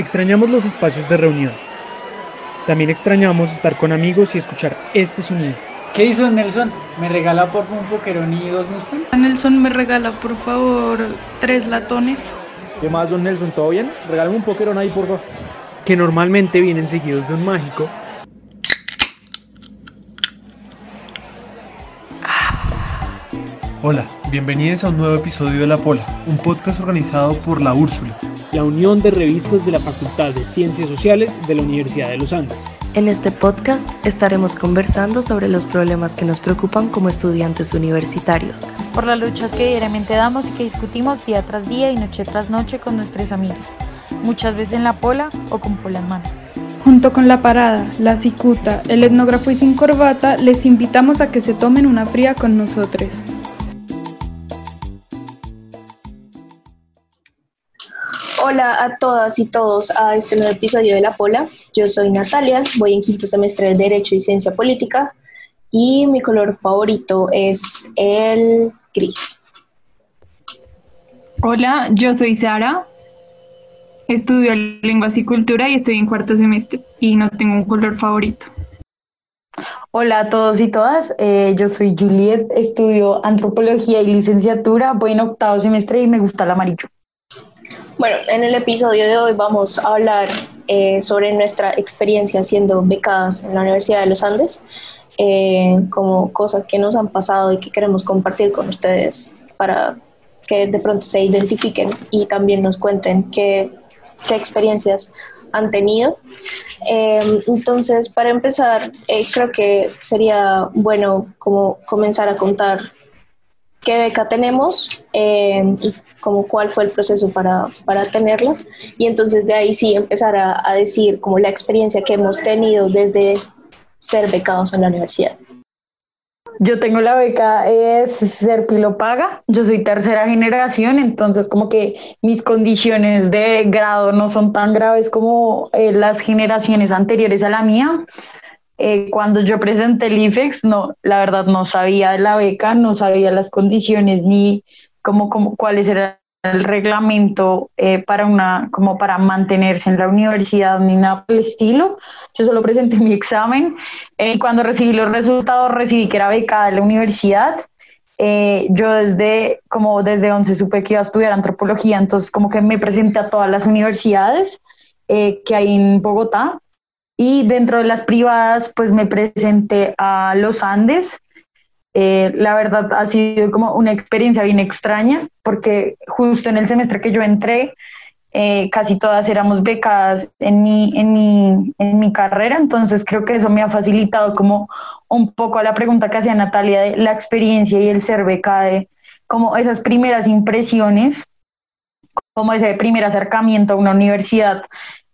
Extrañamos los espacios de reunión. También extrañamos estar con amigos y escuchar este sonido. ¿Qué hizo Nelson? ¿Me regala por favor un pokerón y dos Mustang? Nelson me regala por favor tres latones. ¿Qué más, don Nelson? ¿Todo bien? Regálame un pokerón ahí, por favor. Que normalmente vienen seguidos de un mágico. Hola, bienvenidos a un nuevo episodio de La Pola, un podcast organizado por La Úrsula, la unión de revistas de la Facultad de Ciencias Sociales de la Universidad de los Andes. En este podcast estaremos conversando sobre los problemas que nos preocupan como estudiantes universitarios. Por las luchas que diariamente damos y que discutimos día tras día y noche tras noche con nuestros amigos, muchas veces en la pola o con pola en mano. Junto con la parada, la cicuta, el etnógrafo y sin corbata, les invitamos a que se tomen una fría con nosotros. Hola a todas y todos a este nuevo episodio de La Pola. Yo soy Natalia, voy en quinto semestre de Derecho y Ciencia Política y mi color favorito es el gris. Hola, yo soy Sara, estudio lenguas y cultura y estoy en cuarto semestre y no tengo un color favorito. Hola a todos y todas, eh, yo soy Juliet, estudio antropología y licenciatura, voy en octavo semestre y me gusta el amarillo. Bueno, en el episodio de hoy vamos a hablar eh, sobre nuestra experiencia siendo becadas en la Universidad de los Andes, eh, como cosas que nos han pasado y que queremos compartir con ustedes para que de pronto se identifiquen y también nos cuenten qué, experiencias han tenido. Eh, entonces, para empezar, creo que sería bueno como comenzar a contar qué beca tenemos eh, como cuál fue el proceso para, para, tenerla. Y entonces de ahí sí empezar a, a, decir como la experiencia que hemos tenido desde ser becados en la universidad. Yo tengo la beca, es ser paga. Yo soy tercera generación, entonces como que mis condiciones de grado no son tan graves como eh, las generaciones anteriores a la mía. Eh, cuando yo presenté el IFEX, no, la verdad no sabía la beca, no sabía las condiciones ni cómo, cómo cuáles eran el reglamento eh, para una como para mantenerse en la universidad ni nada por el estilo. Yo solo presenté mi examen eh, y cuando recibí los resultados recibí que era becada de la universidad. yo desde como desde 11 supe que iba a estudiar antropología, entonces como que me presenté a todas las universidades que hay en Bogotá y dentro de las privadas, pues me presenté a los Andes. Eh, la verdad ha sido como una experiencia bien extraña, porque justo en el semestre que yo entré, eh, casi todas éramos becadas en mi, en, mi, en mi carrera, entonces creo que eso me ha facilitado como un poco a la pregunta que hacía Natalia de la experiencia y el ser becada, de como esas primeras impresiones, como ese primer acercamiento a una universidad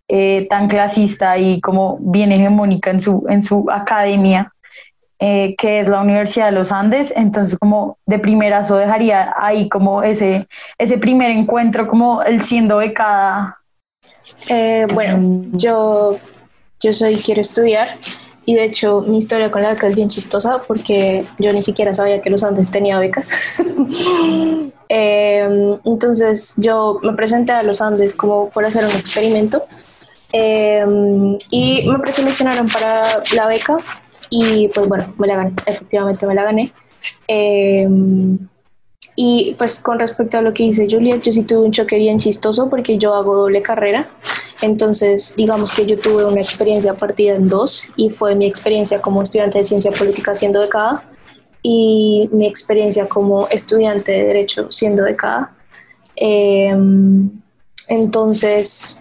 eh, tan clasista y como bien hegemónica en su, en su academia, eh, que es la Universidad de los Andes. Entonces, como de primerazo dejaría ahí como ese, ese primer encuentro, como el siendo becada. Eh, bueno, yo, yo soy Quiero Estudiar y de hecho mi historia con la beca es bien chistosa porque yo ni siquiera sabía que los Andes tenía becas. entonces yo me presenté a los Andes como por hacer un experimento Em, y me preseleccionaron para la beca y pues bueno, me la gané, efectivamente me la gané. Em, y pues con respecto a lo que dice Julia, yo sí tuve un choque bien chistoso porque yo hago doble carrera. Entonces, digamos que yo tuve una experiencia partida en dos y fue mi experiencia como estudiante de ciencia política siendo becada y mi experiencia como estudiante de derecho siendo becada. Eh, entonces,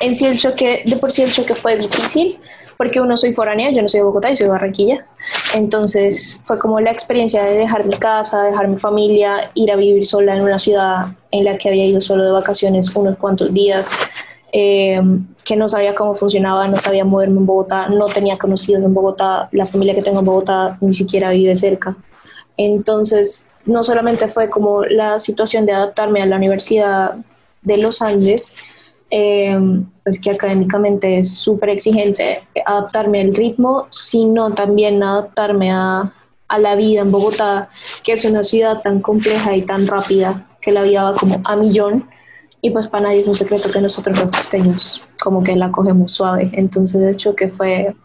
en sí el choque, de por sí el choque fue difícil, porque uno soy foránea, yo no soy de Bogotá, yo soy de Barranquilla. Entonces fue como la experiencia de dejar mi casa, dejar mi familia, ir a vivir sola en una ciudad en la que había ido solo de vacaciones unos cuantos días, eh, que no sabía cómo funcionaba, no sabía moverme en Bogotá, no tenía conocidos en Bogotá, la familia que tengo en Bogotá ni siquiera vive cerca. Entonces, no solamente fue como la situación de adaptarme a la Universidad de los Andes, eh, pues que académicamente es súper exigente adaptarme al ritmo, sino también adaptarme a, a, la vida en Bogotá, que es una ciudad tan compleja y tan rápida que la vida va como a millón Y pues para nadie es un secreto que nosotros los costeños como que la cogemos suave. Entonces el choque fue,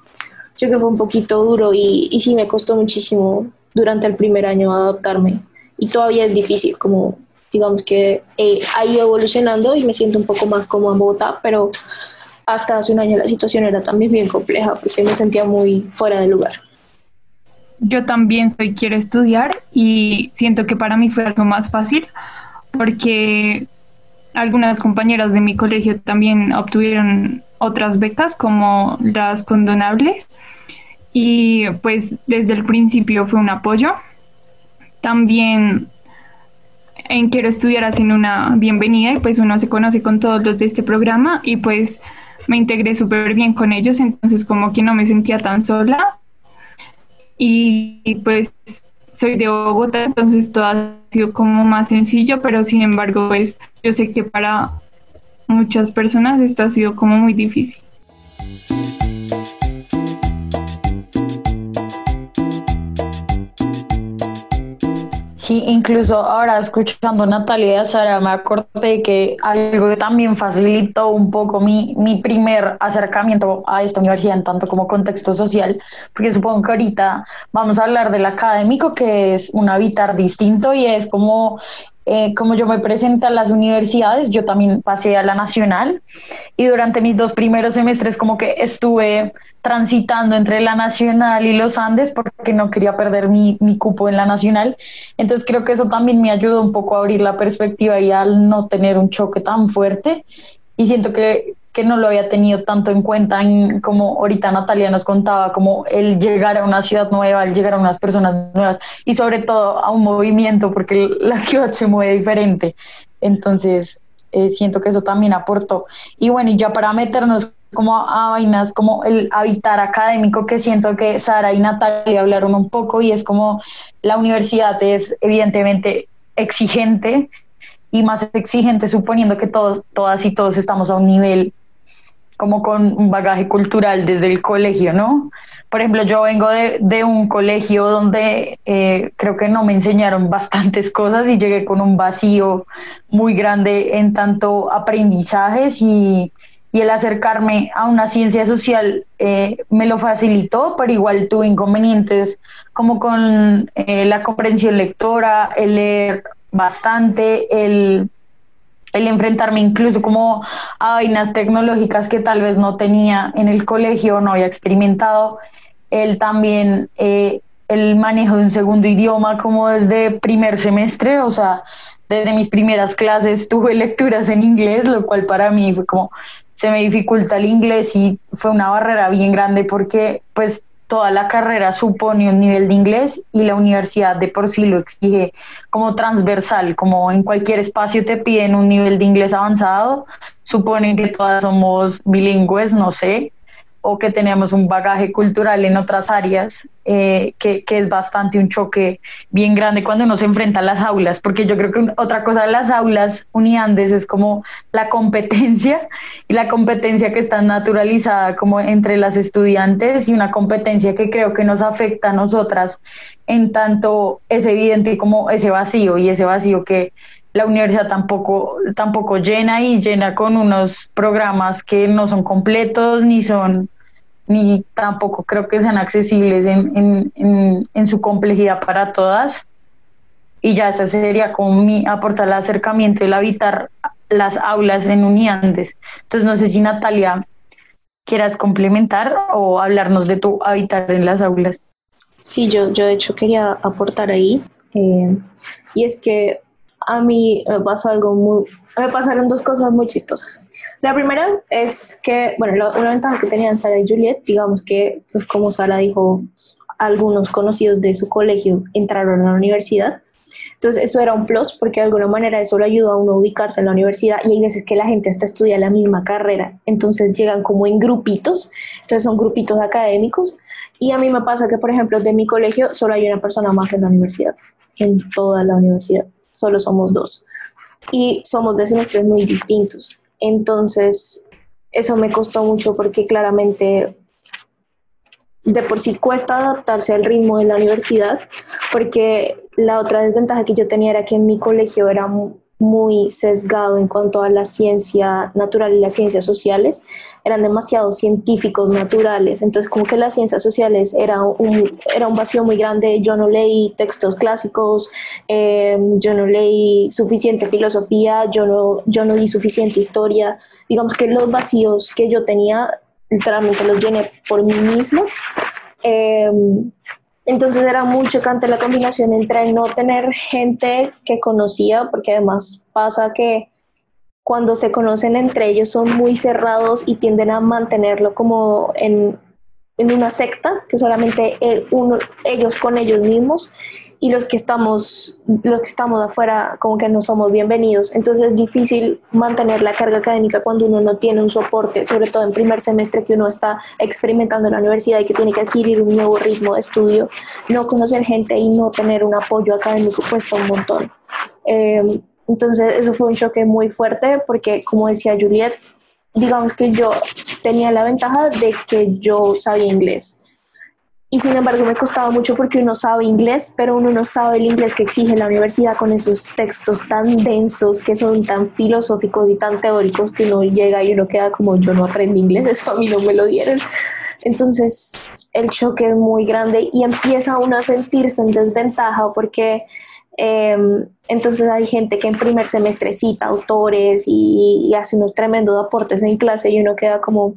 choque fue un poquito duro y, y sí me costó muchísimo durante el primer año adaptarme. Y todavía es difícil, como digamos que he, ha ido evolucionando y me siento un poco más como en Bogotá, pero hasta hace un año la situación era también bien compleja porque me sentía muy fuera de lugar. Yo también soy quiero estudiar y siento que para mí fue algo más fácil porque algunas compañeras de mi colegio también obtuvieron otras becas como las condonables y pues desde el principio fue un apoyo. También en Quiero Estudiar hacen una bienvenida y pues uno se conoce con todos los de este programa y pues me integré súper bien con ellos, entonces como que no me sentía tan sola. Y, pues soy de Bogotá, entonces todo ha sido como más sencillo, pero sin embargo pues yo sé que para muchas personas esto ha sido como muy difícil. Sí, incluso ahora escuchando a Natalia Sara me acordé que algo que también facilitó un poco mi, mi primer acercamiento a esta universidad tanto como contexto social, porque supongo que ahorita vamos a hablar del académico, que es un habitar distinto y es como eh, como yo me presenté a las universidades, yo también pasé a la nacional y durante mis dos primeros semestres como que estuve transitando entre la Nacional y los Andes porque no quería perder mi, mi, cupo en la Nacional. Entonces creo que eso también me ayudó un poco a abrir la perspectiva y al no tener un choque tan fuerte. Y siento que, que no lo había tenido tanto en cuenta en, como ahorita Natalia nos contaba, como el llegar a una ciudad nueva, el llegar a unas personas nuevas y sobre todo a un movimiento porque la ciudad se mueve diferente. Entonces eh, siento que eso también aportó. Y bueno, y ya para meternos como a, vainas como el habitar académico que siento que Sara y Natalia hablaron un poco y es como la universidad es evidentemente exigente y más exigente suponiendo que todos, todas y todos estamos a un nivel como con un bagaje cultural desde el colegio, ¿no? Por ejemplo, yo vengo de, de un colegio donde eh, creo que no me enseñaron bastantes cosas y llegué con un vacío muy grande en tanto aprendizajes y, y el acercarme a una ciencia social eh, me lo facilitó, pero igual tuve inconvenientes como con eh, la comprensión lectora, el leer bastante, el, el enfrentarme incluso como a vainas tecnológicas que tal vez no tenía en el colegio, no había experimentado, el también eh, el manejo de un segundo idioma como desde primer semestre, o sea, desde mis primeras clases tuve lecturas en inglés, lo cual para mí fue como se me dificulta el inglés y fue una barrera bien grande porque pues toda la carrera supone un nivel de inglés y la universidad de por sí lo exige como transversal, como en cualquier espacio te piden un nivel de inglés avanzado, suponen que todas somos bilingües, no sé, o que tenemos un bagaje cultural en otras áreas, eh, que, que, es bastante un choque bien grande cuando uno se enfrenta a las aulas, porque yo creo que otra cosa de las aulas uniandes es como la competencia y la competencia que está naturalizada como entre las estudiantes y una competencia que creo que nos afecta a nosotras en tanto es evidente como ese vacío y ese vacío que la universidad tampoco, tampoco llena y llena con unos programas que no son completos ni son ni tampoco creo que sean accesibles en, en, en, su complejidad para todas. Y ya esa sería como mi aportar el acercamiento, el habitar las aulas en Uniandes. Entonces no sé si Natalia quieras complementar o hablarnos de tu habitar en las aulas. Sí, yo, yo de hecho quería aportar ahí. Eh, y es que a mí me pasó algo muy, me pasaron dos cosas muy chistosas. La primera es que, bueno, una ventaja que tenían Sara y Juliet, digamos que, pues como Sara dijo, algunos conocidos de su colegio entraron a la universidad. Entonces eso era un plus porque de alguna manera eso lo ayuda a uno a ubicarse en la universidad y hay veces que la gente hasta estudia la misma carrera, entonces llegan como en grupitos, entonces son grupitos académicos y a mí me pasa que por ejemplo de mi colegio solo hay una persona más en la universidad, en toda la universidad solo somos dos. Y somos de semestres muy distintos. Entonces, eso me costó mucho porque claramente de por sí cuesta adaptarse al ritmo de la universidad, porque la otra desventaja que yo tenía era que en mi colegio era muy sesgado en cuanto a la ciencia natural y las ciencias sociales, eran demasiado científicos naturales, entonces como que las ciencias sociales era un, era un vacío muy grande, yo no leí textos clásicos, eh, yo no leí suficiente filosofía, yo no, yo no di suficiente historia, digamos que los vacíos que yo tenía literalmente los llené por mí mismo. Eh, entonces era muy chocante la combinación entre no tener gente que conocía, porque además pasa que cuando se conocen entre ellos son muy cerrados y tienden a mantenerlo como en, en una secta, que solamente uno, ellos con ellos mismos, y los que estamos los que estamos afuera como que no somos bienvenidos. Entonces es difícil mantener la carga académica cuando uno no tiene un soporte sobre todo en primer semestre que uno está experimentando en la universidad y que tiene que adquirir un nuevo ritmo de estudio. No conocer gente y no tener un apoyo académico cuesta un montón. Em, entonces eso fue un choque muy fuerte porque como decía Juliet digamos que yo tenía la ventaja de que yo sabía inglés y sin embargo me costaba mucho porque uno sabe inglés, pero uno no sabe el inglés que exige la universidad con esos textos tan densos, que son tan filosóficos y tan teóricos que uno llega y uno queda como yo no aprendí inglés, eso a mí no me lo dieron. Entonces el choque es muy grande y empieza uno a sentirse en desventaja porque Em, entonces hay gente que en primer semestre cita autores y, hace unos tremendos aportes en clase y uno queda como,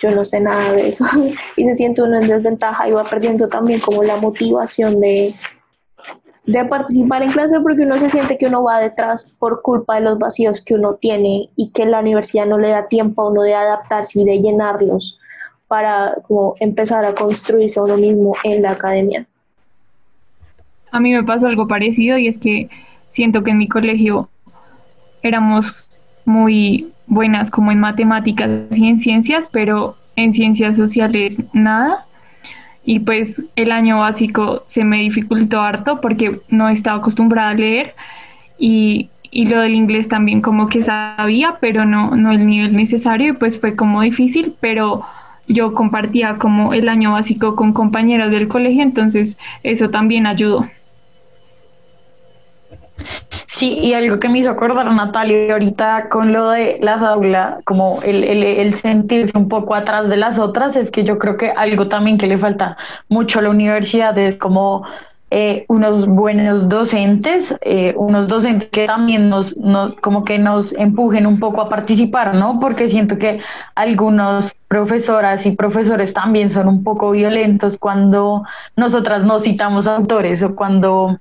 yo no sé nada de eso y se siente uno en desventaja y va perdiendo también como la motivación de, de participar en clase porque uno se siente que uno va detrás por culpa de los vacíos que uno tiene y que la universidad no le da tiempo a uno de adaptarse y de llenarlos para como empezar a construirse uno mismo en la academia. A mí me pasó algo parecido y es que siento que en mi colegio éramos muy buenas como en matemáticas y en ciencias, pero en ciencias sociales nada. Y pues el año básico se me dificultó harto porque no estaba acostumbrada a leer y, y lo del inglés también como que sabía, pero no, no el nivel necesario y pues fue como difícil, pero yo compartía como el año básico con compañeras del colegio, entonces eso también ayudó. Sí, y algo que me hizo acordar Natalia ahorita con lo de las aulas, como el, el, sentirse un poco atrás de las otras, es que yo creo que algo también que le falta mucho a la universidad es como eh, unos buenos docentes, eh, unos docentes que también nos, nos, como que nos empujen un poco a participar, ¿no? Porque siento que algunos profesoras y profesores también son un poco violentos cuando nosotras no citamos autores o cuando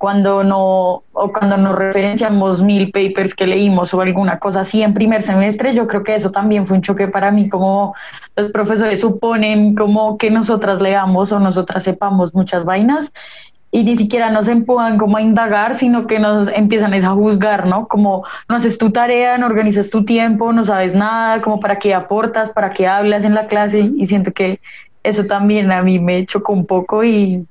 cuando no o cuando nos referenciamos mil papers que leímos o alguna cosa así en primer semestre, yo creo que eso también fue un choque para mí, como los profesores suponen como que nosotras leamos o nosotras sepamos muchas vainas y ni siquiera nos empujan como a indagar, sino que nos empiezan a juzgar, ¿no? Como no haces tu tarea, no organizas tu tiempo, no sabes nada, como para qué aportas, para qué hablas en la clase y siento que eso también a mí me chocó un poco y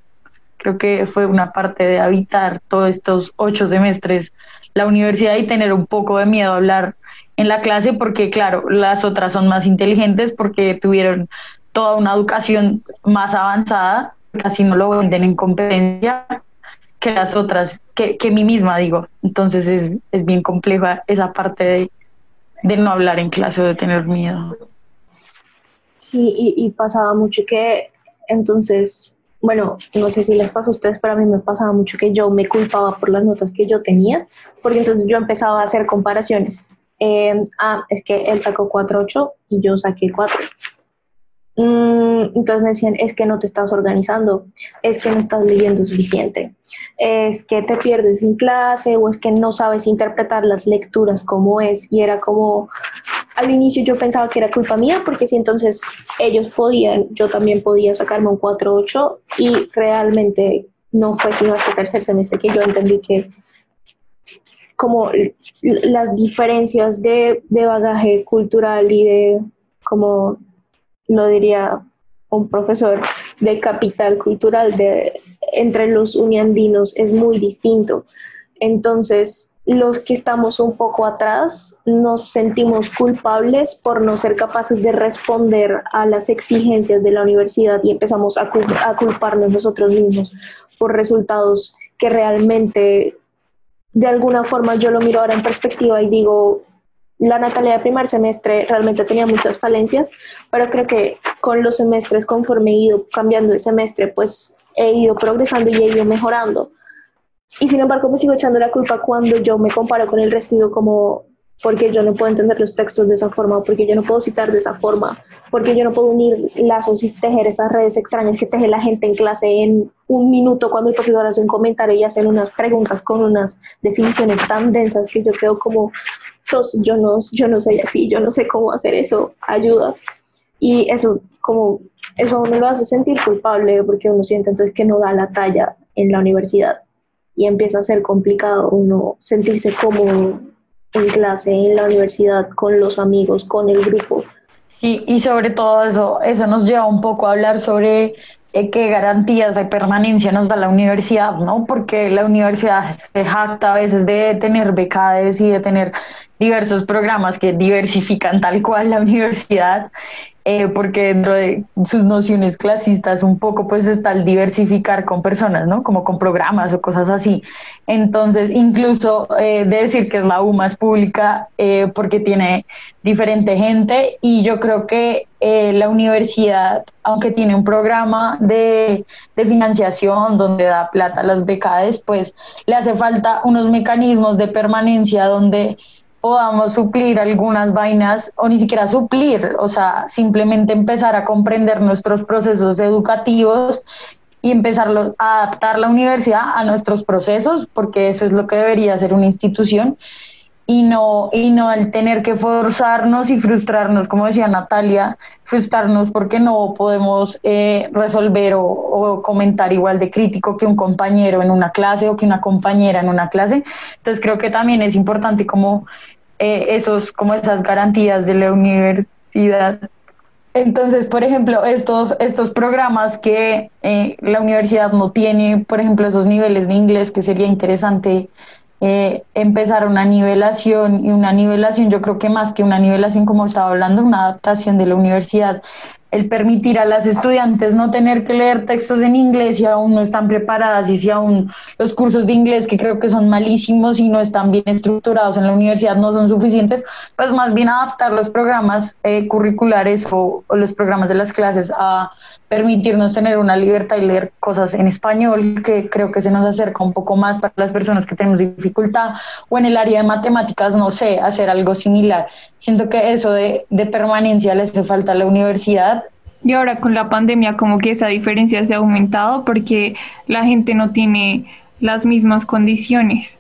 Creo que fue una parte de habitar todos estos ocho semestres la universidad y tener un poco de miedo a hablar en la clase porque, claro, las otras son más inteligentes porque tuvieron toda una educación más avanzada, casi no lo venden en competencia que las otras, que, que mí misma digo. Entonces es, es bien compleja esa parte de, de, no hablar en clase o de tener miedo. Sí, y, y pasaba mucho que entonces bueno, no sé si les pasa a ustedes, pero a mí me pasaba mucho que yo me culpaba por las notas que yo tenía, porque entonces yo empezaba a hacer comparaciones. Eh, ah, es que él sacó 4.8 y yo saqué 4. Mm, entonces me decían, es que no te estás organizando, es que no estás leyendo suficiente, es que te pierdes en clase o es que no sabes interpretar las lecturas como es. Y era como, al inicio yo pensaba que era culpa mía porque si entonces ellos podían, yo también podía sacarme un 4.8 y realmente no fue sino hasta tercer semestre que yo entendí que como las diferencias de, de bagaje cultural y de como lo diría un profesor de capital cultural de, entre los uniandinos es muy distinto. Entonces, los que estamos un poco atrás nos sentimos culpables por no ser capaces de responder a las exigencias de la universidad y empezamos a, a culparnos nosotros mismos por resultados que realmente de alguna forma yo lo miro ahora en perspectiva y digo, la Natalia de primer semestre realmente tenía muchas falencias, pero creo que con los semestres, conforme he ido cambiando el semestre, pues he ido progresando y he ido mejorando. Y sin embargo, me sigo echando la culpa cuando yo me comparo con el resto como, porque yo no puedo entender los textos de esa forma, porque yo no puedo citar de esa forma, porque yo no puedo unir lazos y tejer esas redes extrañas que teje la gente en clase en un minuto cuando el profesor hace un comentario y hacen unas preguntas con unas definiciones tan densas que yo quedo como, Sos, yo no, yo no soy así, yo no sé cómo hacer eso, ayuda. Y eso, como, eso uno lo hace sentir culpable porque uno siente entonces que no da la talla en la universidad y empieza a ser complicado uno sentirse como en clase, en la universidad, con los amigos, con el grupo. Sí, y sobre todo eso, eso nos lleva un poco a hablar sobre qué garantías de permanencia nos da la universidad, ¿no? Porque la universidad se jacta a veces de tener becades y de tener diversos programas que diversifican tal cual la universidad eh, porque dentro de sus nociones clasistas un poco pues está el diversificar con personas, ¿no? Como con programas o cosas así. Entonces, incluso eh, de decir que es la U más pública eh, porque tiene diferente gente y yo creo que la universidad, aunque tiene un programa de, de financiación donde da plata a las becades, pues le hace falta unos mecanismos de permanencia donde podamos suplir algunas vainas o ni siquiera suplir, o sea, simplemente empezar a comprender nuestros procesos educativos y empezar a adaptar la universidad a nuestros procesos, porque eso es lo que debería ser una institución y no, y no el tener que forzarnos y frustrarnos, como decía Natalia, frustrarnos porque no podemos eh, resolver o, comentar igual de crítico que un compañero en una clase o que una compañera en una clase. Entonces creo que también es importante como eh, esos, como esas garantías de la universidad. Entonces, por ejemplo, estos, estos programas que eh, la universidad no tiene, por ejemplo, esos niveles de inglés que sería interesante eh, empezar una nivelación y una nivelación, yo creo que más que una nivelación, como estaba hablando, una adaptación de la universidad, el permitir a las estudiantes no tener que leer textos en inglés si aún no están preparadas y si aún los cursos de inglés que creo que son malísimos y no están bien estructurados en la universidad no son suficientes, pues más bien adaptar los programas eh, curriculares o, los programas de las clases a permitirnos tener una libertad y leer cosas en español, que creo que se nos acerca un poco más para las personas que tenemos dificultad, o en el área de matemáticas, no sé, hacer algo similar. Siento que eso de, de permanencia le hace falta a la universidad. Y ahora con la pandemia como que esa diferencia se ha aumentado porque la gente no tiene las mismas condiciones.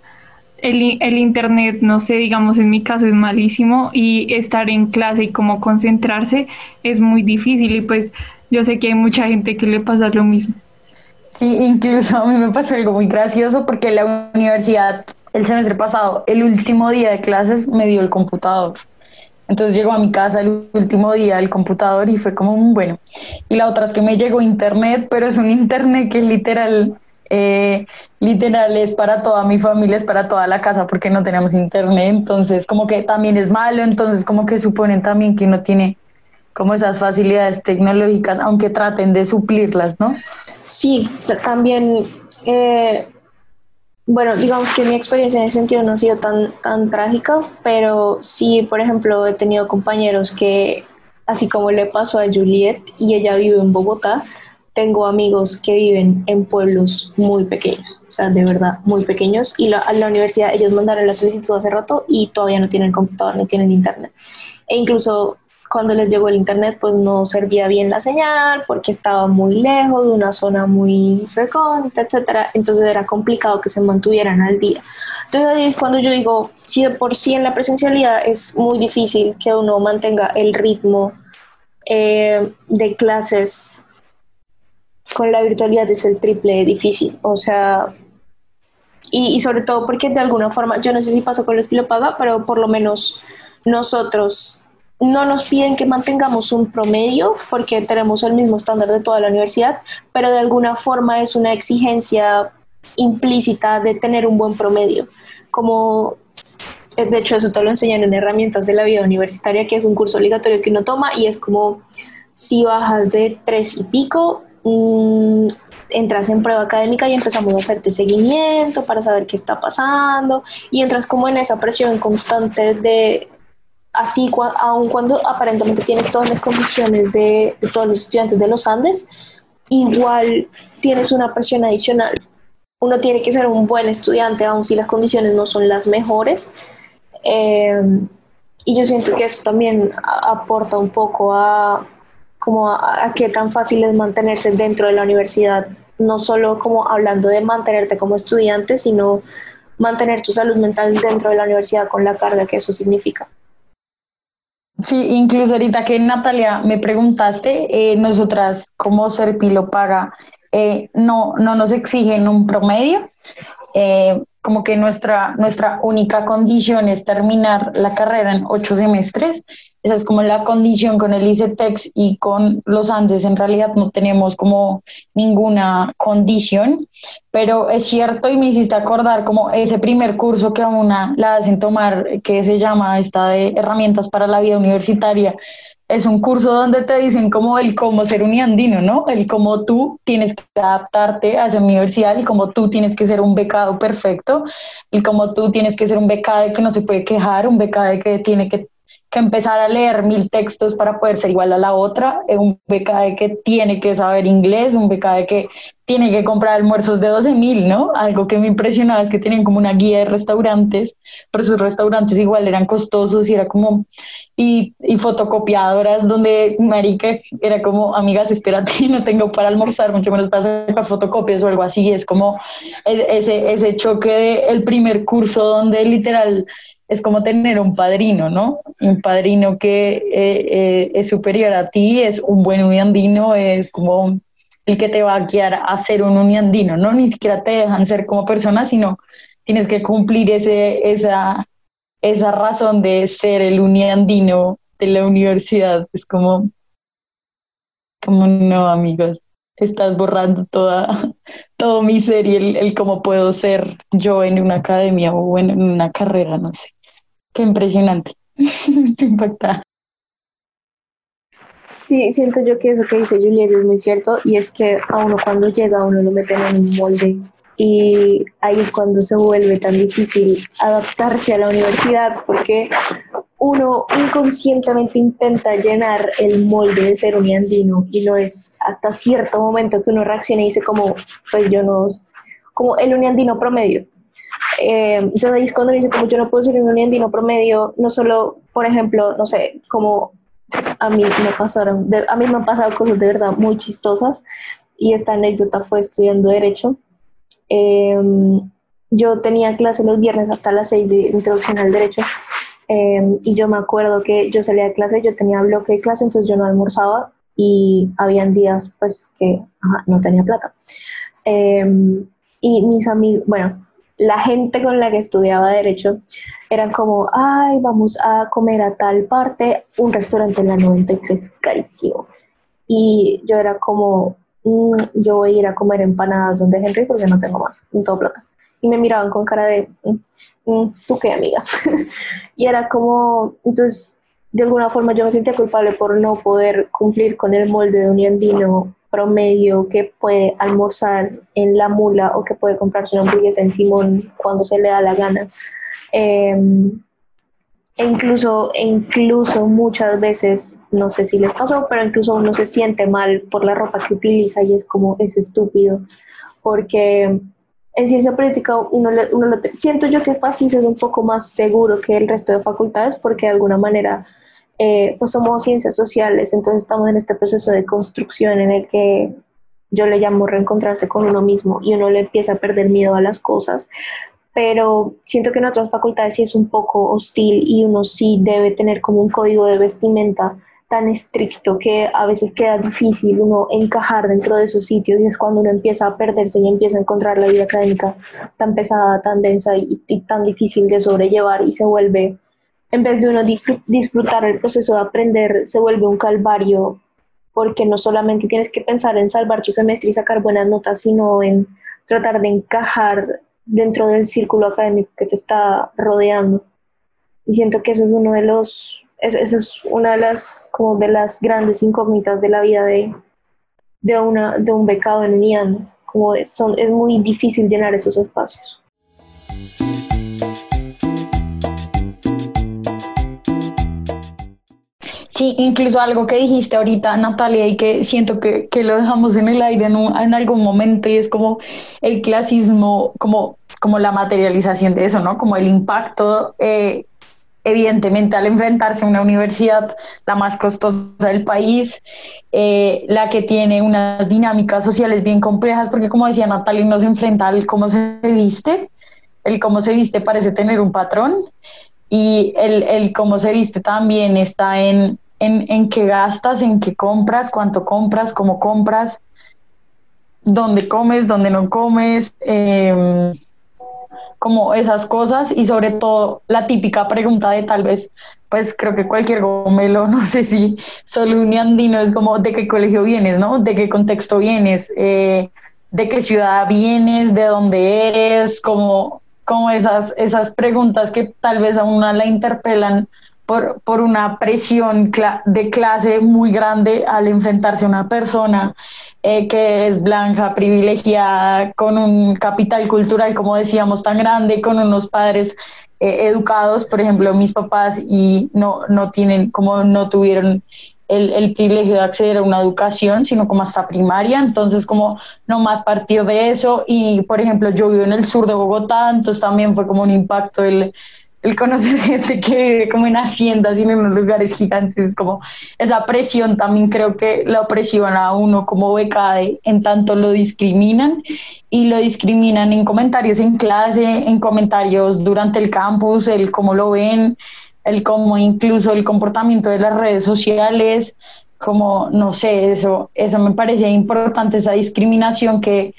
El, el, internet, no sé, digamos en mi caso es malísimo y estar en clase y como concentrarse es muy difícil y pues yo sé que hay mucha gente que le pasa lo mismo. Sí, incluso a mí me pasó algo muy gracioso porque la universidad el semestre pasado, el último día de clases, me dio el computador. Entonces llegó a mi casa el último día el computador y fue como, un bueno. Y la otra es que me llegó internet, pero es un internet que literal, eh, literal es para toda mi familia, es para toda la casa porque no tenemos internet. Entonces como que también es malo, entonces como que suponen también que uno tiene como esas facilidades tecnológicas, aunque traten de suplirlas, ¿no? Sí, también, eh, bueno, digamos que mi experiencia en ese sentido no ha sido tan, tan trágica, pero sí, por ejemplo, he tenido compañeros que, así como le pasó a Juliet y ella vive en Bogotá, tengo amigos que viven en pueblos muy pequeños, o sea, de verdad, muy pequeños, y a la universidad ellos mandaron la solicitud hace rato y todavía no tienen computador ni tienen internet. E incluso cuando les llegó el internet pues no servía bien la señal porque estaba muy lejos de una zona muy recóndita, etcétera, entonces era complicado que se mantuvieran al día. Entonces cuando yo digo, si de por sí en la presencialidad es muy difícil que uno mantenga el ritmo eh, de clases con la virtualidad es el triple difícil, o sea, y, y sobre todo porque de alguna forma, yo no sé si pasa con el lo paga, pero por lo menos nosotros no nos piden que mantengamos un promedio porque tenemos el mismo estándar de toda la universidad, pero de alguna forma es una exigencia implícita de tener un buen promedio. Como de hecho eso te lo enseñan en herramientas de la vida universitaria, que es un curso obligatorio que uno toma y es como si bajas de tres y pico, mm, entras en prueba académica y empezamos a hacerte seguimiento para saber qué está pasando y entras como en esa presión constante de así aun cuando aparentemente tienes todas las condiciones de, todos los estudiantes de los Andes, igual tienes una presión adicional. Uno tiene que ser un buen estudiante, aun si las condiciones no son las mejores. Eh, y yo siento que eso también aporta un poco a, como a, qué tan fácil es mantenerse dentro de la universidad, no solo como hablando de mantenerte como estudiante, sino mantener tu salud mental dentro de la universidad con la carga que eso significa. Sí, incluso ahorita que Natalia me preguntaste, eh, nosotras como Serpilo paga, eh, no, no nos exigen un promedio, eh, como que nuestra, nuestra única condición es terminar la carrera en ocho semestres. Esa es como la condición con el ICETEX y con los Andes. En realidad no tenemos como ninguna condición, pero es cierto y me hiciste acordar como ese primer curso que a una la hacen tomar, que se llama esta de herramientas para la vida universitaria es un curso donde te dicen como el cómo ser un andino, ¿no? El cómo tú tienes que adaptarte a esa universidad, el cómo tú tienes que ser un becado perfecto, el cómo tú tienes que ser un becado que no se puede quejar, un becado que tiene que que empezar a leer mil textos para poder ser igual a la otra, un de que tiene que saber inglés, un de que tiene que comprar almuerzos de 12 mil, ¿no? Algo que me impresionaba es que tienen como una guía de restaurantes, pero sus restaurantes igual eran costosos y era como, y, y fotocopiadoras donde, marica, era como, amigas, espérate, no tengo para almorzar, mucho menos para hacer fotocopias o algo así, es como e, ese, ese choque de el primer curso donde literal es como tener un padrino, ¿no? Un padrino que eh, eh, es superior a ti, es un buen uniandino, es como el que te va a guiar a ser un uniandino, ¿no? Ni siquiera te dejan ser como persona, sino tienes que cumplir ese, esa, esa razón de ser el uniandino de la universidad. Es como, como no, amigos, estás borrando toda, todo mi ser y el, el cómo puedo ser yo en una academia o en una carrera, no sé. Impresionante. Estoy impactada. Sí, siento yo que eso que dice Juliet es muy cierto y es que a uno cuando llega uno lo meten en un molde y ahí es cuando se vuelve tan difícil adaptarse a la universidad porque uno inconscientemente intenta llenar el molde de ser un andino y no es hasta cierto momento que uno reacciona y dice como pues yo no como el uniandino promedio eh, entonces ahí es cuando dice como yo no puedo ser un andino promedio, no solo, por ejemplo, no sé, como a mí me pasaron, a mí me han pasado cosas de verdad muy chistosas y esta anécdota fue estudiando Derecho. Em, yo tenía clase los viernes hasta las 6 de introducción al Derecho em, y yo me acuerdo que yo salía de clase, yo tenía bloque de clase, entonces yo no almorzaba y habían días pues que no tenía plata. Em, y mis amigos, bueno, la gente con la que estudiaba derecho eran como, ay, vamos a comer a tal parte, un restaurante en la 93 carísimo. Y yo era como, mm, yo voy a ir a comer empanadas donde Henry porque no tengo más, en todo plata. Y me miraban con cara de, mm, mm, ¿tú qué, amiga? y era como, entonces, de alguna forma yo me sentía culpable por no poder cumplir con el molde de un andino promedio que puede almorzar en la mula o que puede comprarse una hamburguesa en Simón cuando se le da la gana. Em, e incluso, incluso muchas veces, no sé si les pasó, pero incluso uno se siente mal por la ropa que utiliza y es como, es estúpido, porque en ciencia política uno, uno lo siento yo que fácil es un poco más seguro que el resto de facultades porque de alguna manera eh, pues somos ciencias sociales, entonces estamos en este proceso de construcción en el que yo le llamo reencontrarse con uno mismo y uno le empieza a perder miedo a las cosas, pero siento que en otras facultades sí es un poco hostil y uno sí debe tener como un código de vestimenta tan estricto que a veces queda difícil uno encajar dentro de esos sitios y es cuando uno empieza a perderse y empieza a encontrar la vida académica tan pesada, tan densa y tan difícil de sobrellevar y se vuelve en vez de uno disfrutar el proceso de aprender, se vuelve un calvario, porque no solamente tienes que pensar en salvar tu semestre y sacar buenas notas, sino en tratar de encajar dentro del círculo académico que te está rodeando. Y siento que eso es uno de los, eso es una de las, como de las grandes incógnitas de la vida de, de, una, de un becado en UNIANDES, como es, es muy difícil llenar esos espacios. Sí, incluso algo que dijiste ahorita, Natalia, y que siento que, que lo dejamos en el aire en, en, algún momento, y es como el clasismo, como, como la materialización de eso, ¿no? Como el impacto, eh, evidentemente, al enfrentarse a una universidad, la más costosa del país, eh, la que tiene unas dinámicas sociales bien complejas, porque como decía Natalia, no se enfrenta al cómo se viste, el cómo se viste parece tener un patrón, y el, el cómo se viste también está en en, en qué gastas, en qué compras, cuánto compras, cómo compras, dónde comes, dónde no comes, em, como esas cosas. Y sobre todo la típica pregunta de tal vez, pues creo que cualquier gomelo, no sé si solo un andino es como de qué colegio vienes, ¿no? De qué contexto vienes, eh, de qué ciudad vienes, de dónde eres, como, como esas, esas preguntas que tal vez a una la interpelan por, por una presión de clase muy grande al enfrentarse a una persona eh, que es blanca, privilegiada, con un capital cultural, como decíamos, tan grande, con unos padres eh, educados, por ejemplo, mis papás, y no, no tienen, como no tuvieron el, el, privilegio de acceder a una educación, sino como hasta primaria, entonces como no más partir de eso, y por ejemplo, yo vivo en el sur de Bogotá, entonces también fue como un impacto el el conocer gente que vive como en haciendas y en unos lugares gigantes, como esa presión también creo que la opresión a uno como becade en tanto lo discriminan y lo discriminan en comentarios en clase, en comentarios durante el campus, el cómo lo ven, el cómo incluso el comportamiento de las redes sociales, como no sé, eso, eso me parece importante, esa discriminación que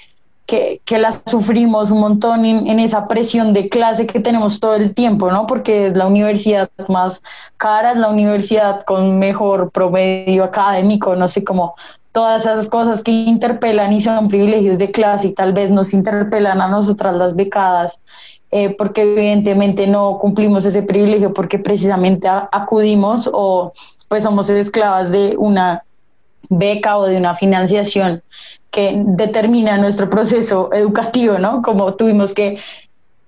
que, que la sufrimos un montón en, esa presión de clase que tenemos todo el tiempo, ¿no? Porque es la universidad más cara, es la universidad con mejor promedio académico, no sé cómo todas esas cosas que interpelan y son privilegios de clase y tal vez nos interpelan a nosotras las becadas, eh, porque evidentemente no cumplimos ese privilegio porque precisamente acudimos o pues somos esclavas de una beca o de una financiación que determina nuestro proceso educativo, ¿no? Como tuvimos que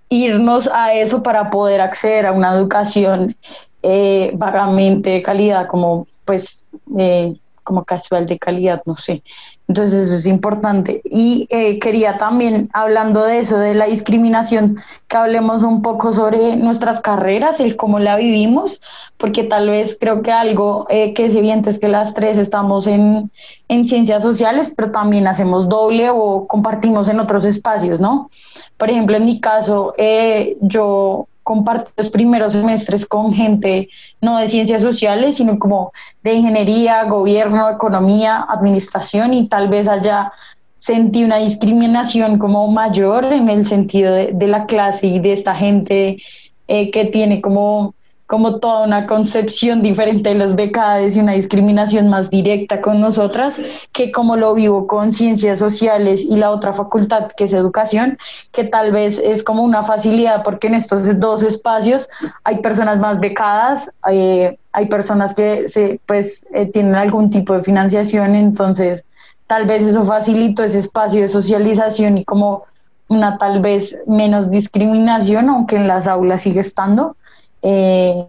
irnos a eso para poder acceder a una educación eh, vagamente de calidad, como pues eh, como casual de calidad, no sé. Entonces eso es importante. Y eh, quería también, hablando de eso, de la discriminación, que hablemos un poco sobre nuestras carreras, el cómo la vivimos, porque tal vez creo que algo eh, que es evidente es que las tres estamos en, en ciencias sociales, pero también hacemos doble o compartimos en otros espacios, ¿no? Por ejemplo, en mi caso, eh, yo comparto los primeros semestres con gente no de ciencias sociales, sino como de ingeniería, gobierno, economía, administración y tal vez allá sentí una discriminación como mayor en el sentido de, la clase y de esta gente eh, que tiene como como toda una concepción diferente de los becades y una discriminación más directa con nosotras, que como lo vivo con ciencias sociales y la otra facultad que es educación, que tal vez es como una facilidad porque en estos dos espacios hay personas más becadas, eh, hay personas que se, pues, eh, tienen algún tipo de financiación, entonces tal vez eso facilitó ese espacio de socialización y como una tal vez menos discriminación, aunque en las aulas sigue estando eh,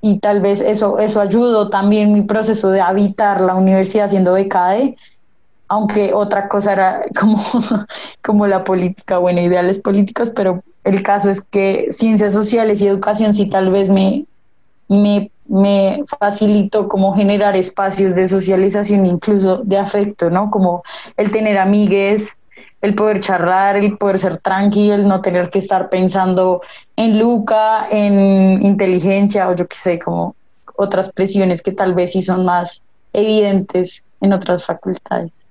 y tal vez eso, eso ayudó también mi proceso de habitar la universidad siendo becade, aunque otra cosa era como, como la política, bueno, ideales políticos, pero el caso es que ciencias sociales y educación sí tal vez me, me, me facilitó como generar espacios de socialización, incluso de afecto, ¿no? Como el tener amigues, el poder charlar, el poder ser tranquilo, el no tener que estar pensando en Luca, en inteligencia o yo qué sé, como otras presiones que tal vez sí son más evidentes en otras facultades.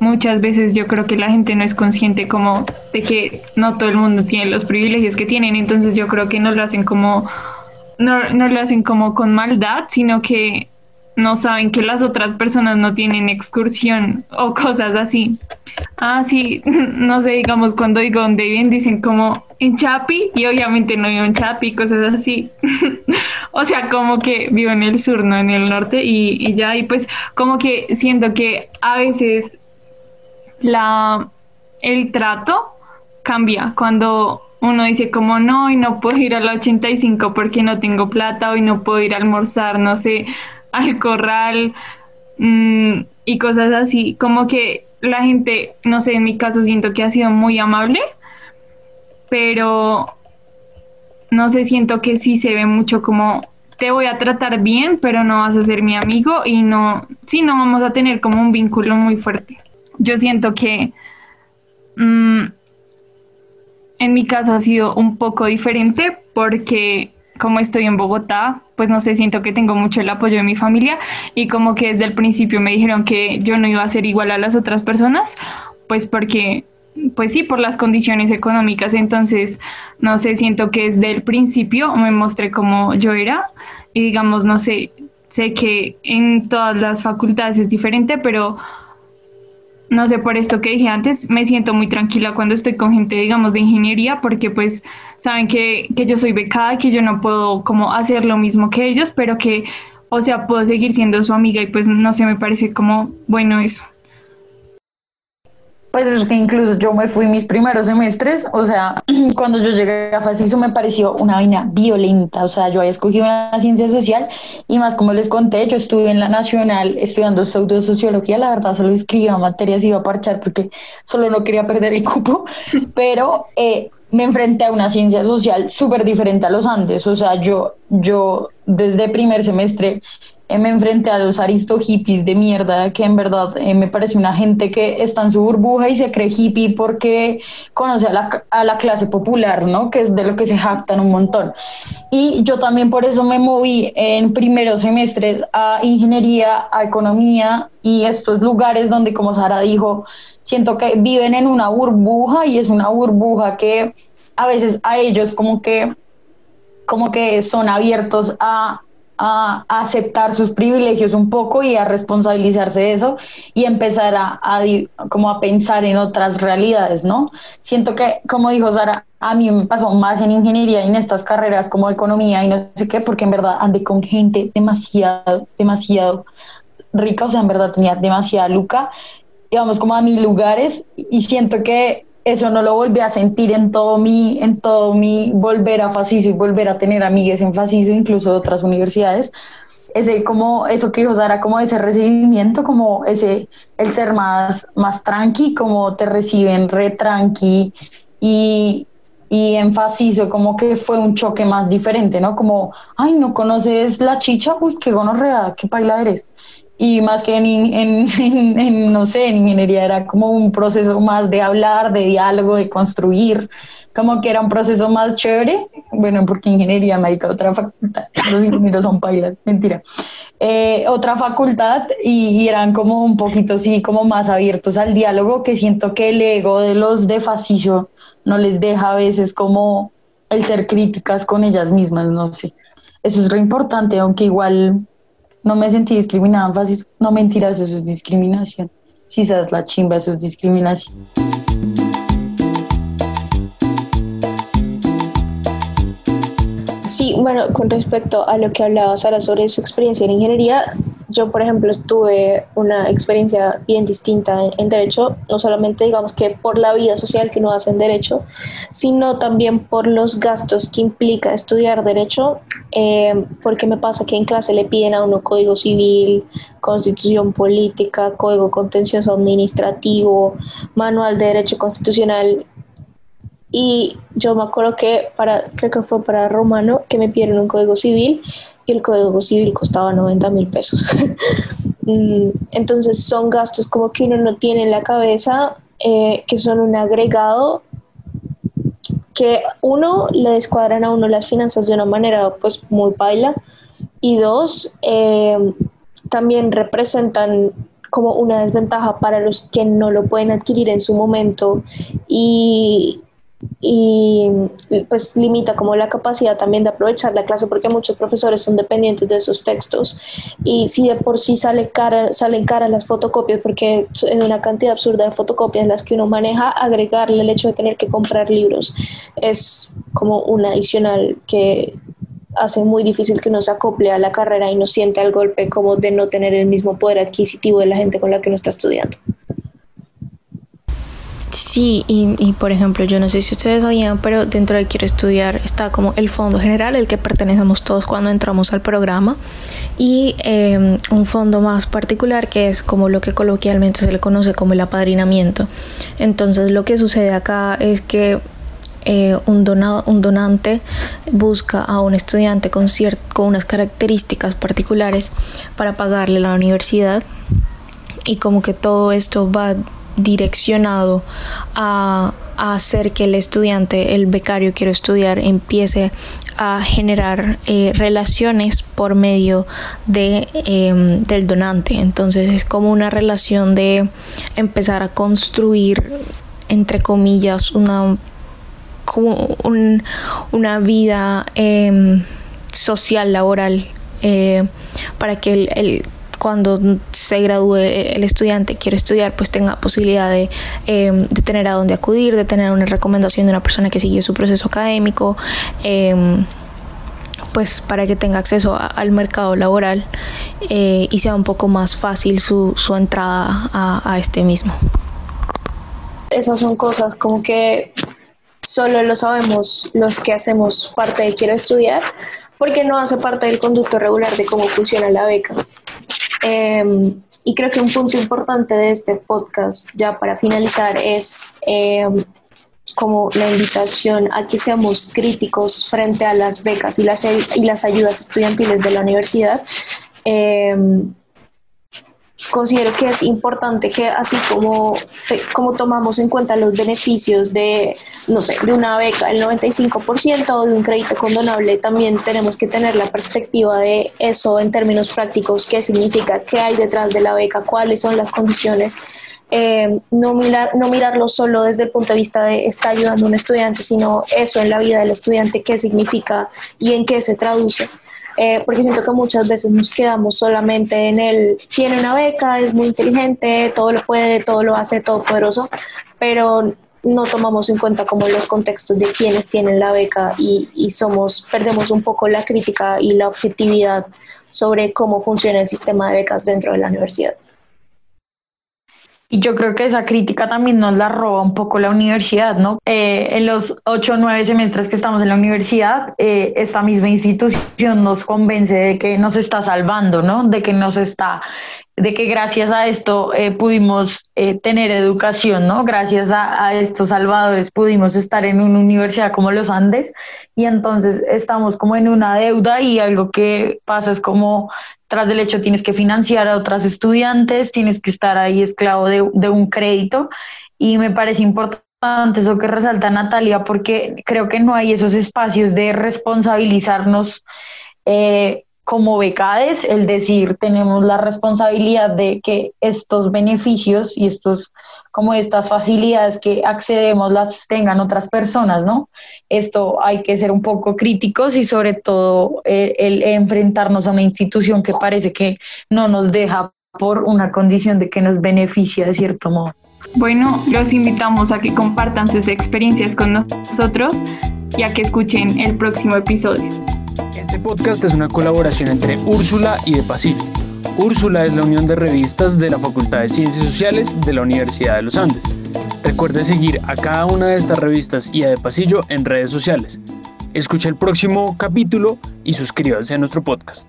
Muchas veces yo creo que la gente no es consciente como de que no todo el mundo tiene los privilegios que tienen, entonces yo creo que no lo hacen como no, no lo hacen como con maldad, sino que no saben que las otras personas no tienen excursión o cosas así. Ah, sí, no sé, digamos, cuando digo donde viven, dicen como en Chapi y obviamente no vivo en Chapi, cosas así. o sea, como que vivo en el sur, no en el norte y, ya, y pues como que siento que a veces la, el trato cambia cuando uno dice como no y no puedo ir a la 85 porque no tengo plata hoy no puedo ir a almorzar, no sé, al corral mm, y cosas así, como que la gente, no sé, en mi caso siento que ha sido muy amable, pero no sé, siento que sí se ve mucho como te voy a tratar bien, pero no vas a ser mi amigo y no, sí, no vamos a tener como un vínculo muy fuerte. Yo siento que mm, en mi caso ha sido un poco diferente porque como estoy en Bogotá, pues no sé, siento que tengo mucho el apoyo de mi familia y como que desde el principio me dijeron que yo no iba a ser igual a las otras personas, pues porque, pues sí, por las condiciones económicas, entonces, no sé, siento que desde el principio me mostré como yo era y digamos, no sé, sé que en todas las facultades es diferente, pero no sé, por esto que dije antes, me siento muy tranquila cuando estoy con gente, digamos, de ingeniería, porque pues saben que, que yo soy becada, que yo no puedo como hacer lo mismo que ellos, pero que, o sea, puedo seguir siendo su amiga y pues no sé, me parece como bueno eso. Pues es que incluso yo me fui mis primeros semestres, o sea, cuando yo llegué a Faciso me pareció una vaina violenta, o sea, yo había escogido una ciencia social y más como les conté, yo estuve en la Nacional estudiando pseudosociología, la verdad solo escribía materias y iba a parchar porque solo no quería perder el cupo, pero eh, me enfrenté a una ciencia social súper diferente a los antes, o sea, yo, yo desde primer semestre eh, me enfrenté a los aristo hippies de mierda, que en verdad eh, me parece una gente que está en su burbuja y se cree hippie porque conoce a la, a la, clase popular, ¿no? Que es de lo que se jactan un montón. Y yo también por eso me moví en primeros semestres a ingeniería, a economía y estos lugares donde, como Sara dijo, siento que viven en una burbuja y es una burbuja que a veces a ellos como que como que son abiertos a a, aceptar sus privilegios un poco y a responsabilizarse de eso y empezar a, como a pensar en otras realidades, ¿no? Siento que, como dijo Sara, a mí me pasó más en ingeniería y en estas carreras como economía y no sé qué, porque en verdad andé con gente demasiado, demasiado rica, o sea, en verdad tenía demasiada luca, íbamos como a mil lugares y siento que eso no lo volví a sentir en todo mi, en todo mi volver a Faciso y volver a tener amigas en Faciso, incluso de otras universidades. Ese como, eso que dijo Sara, como ese recibimiento, como ese, el ser más, más tranqui, como te reciben re tranqui y, y en Faciso como que fue un choque más diferente, ¿no? Como, ay, ¿no conoces la chicha? Uy, qué gonorrea, qué paila eres y más que en, en, en, no sé, en ingeniería era como un proceso más de hablar, de diálogo, de construir, como que era un proceso más chévere, bueno, porque ingeniería médica, otra facultad, los ingenieros son pailas, mentira, eh, otra facultad y, eran como un poquito, sí, como más abiertos al diálogo, que siento que el ego de los de Faciso no les deja a veces como el ser críticas con ellas mismas, no sé. Eso es re importante, aunque igual no me sentí discriminada fácil. No mentiras, eso es discriminación. Si sabes la chimba, eso es discriminación. Sí, bueno, con respecto a lo que hablaba Sara sobre su experiencia en ingeniería, yo, por ejemplo, tuve una experiencia bien distinta en, derecho, no solamente digamos que por la vida social que uno hace en derecho, sino también por los gastos que implica estudiar derecho, eh, porque me pasa que en clase le piden a uno código civil, constitución política, código contencioso administrativo, manual de derecho constitucional. Y yo me acuerdo que para, creo que fue para Romano, que me pidieron un código civil y el código civil costaba 90 mil pesos. Mm, entonces son gastos como que uno no tiene en la cabeza, eh, que son un agregado que uno le descuadran a uno las finanzas de una manera pues muy baila y dos eh, también representan como una desventaja para los que no lo pueden adquirir en su momento y y pues limita como la capacidad también de aprovechar la clase porque muchos profesores son dependientes de esos textos y si de por sí sale cara, salen caras las fotocopias porque es una cantidad absurda de fotocopias las que uno maneja, agregarle el hecho de tener que comprar libros es como un adicional que hace muy difícil que uno se acople a la carrera y no siente el golpe como de no tener el mismo poder adquisitivo de la gente con la que uno está estudiando. Sí, y, por ejemplo, yo no sé si ustedes sabían, pero dentro de Quiero Estudiar está como el fondo general, el que pertenecemos todos cuando entramos al programa, y eh, un fondo más particular que es como lo que coloquialmente se le conoce como el apadrinamiento. Entonces, lo que sucede acá es que eh, un, donado, un donante busca a un estudiante con, con unas características particulares para pagarle la universidad y como que todo esto va direccionado a, hacer que el estudiante, el becario quiero estudiar, empiece a generar eh, relaciones por medio de, em, del donante. Entonces es como una relación de empezar a construir, entre comillas, una, como una vida em, social, laboral, eh, para que el cuando se gradúe el estudiante quiere estudiar, pues tenga posibilidad de, em, de, tener a dónde acudir, de tener una recomendación de una persona que sigue su proceso académico, em, pues para que tenga acceso al mercado laboral eh, y sea un poco más fácil su, su entrada a este mismo. Esas son cosas como que solo lo sabemos los que hacemos parte de Quiero Estudiar, porque no hace parte del conducto regular de cómo funciona la beca. Em, y creo que un punto importante de este podcast, ya para finalizar, es em, como la invitación a que seamos críticos frente a las becas y las, y las ayudas estudiantiles de la universidad. Em, considero que es importante que así como, como tomamos en cuenta los beneficios de, no sé, de una beca el 95% o de un crédito condonable, también tenemos que tener la perspectiva de eso en términos prácticos, qué significa, qué hay detrás de la beca, cuáles son las condiciones. Eh, no, mirar, no mirarlo solo desde el punto de vista de está ayudando a un estudiante, sino eso en la vida del estudiante, qué significa y en qué se traduce. Eh, porque siento que muchas veces nos quedamos solamente en el, tiene una beca, es muy inteligente, todo lo puede, todo lo hace, todo poderoso, pero no tomamos en cuenta como los contextos de quienes tienen la beca y, y somos, perdemos un poco la crítica y la objetividad sobre cómo funciona el sistema de becas dentro de la universidad. Y yo creo que esa crítica también nos la roba un poco la universidad, ¿no? Eh, en los ocho o nueve semestres que estamos en la universidad, eh, esta misma institución nos convence de que nos está salvando, ¿no? De que nos está, de que gracias a esto eh, pudimos tener educación, ¿no? Gracias a, a, estos salvadores pudimos estar en una universidad como los Andes y entonces estamos como en una deuda y algo que pasa es como tras del hecho tienes que financiar a otras estudiantes, tienes que estar ahí esclavo de, un crédito. Y me parece importante eso que resalta Natalia porque creo que no hay esos espacios de responsabilizarnos eh, como becades, el decir, tenemos la responsabilidad de que estos beneficios y estos, como estas facilidades que accedemos las tengan otras personas, ¿no? Esto hay que ser un poco críticos y sobre todo eh, el, enfrentarnos a una institución que parece que no nos deja por una condición de que nos beneficia de cierto modo. Bueno, los invitamos a que compartan sus experiencias con nosotros y a que escuchen el próximo episodio. Este podcast es una colaboración entre Úrsula y De Pasillo. Úrsula es la unión de revistas de la Facultad de Ciencias Sociales de la Universidad de los Andes. Recuerde seguir a cada una de estas revistas y a De Pasillo en redes sociales. Escuche el próximo capítulo y suscríbase a nuestro podcast.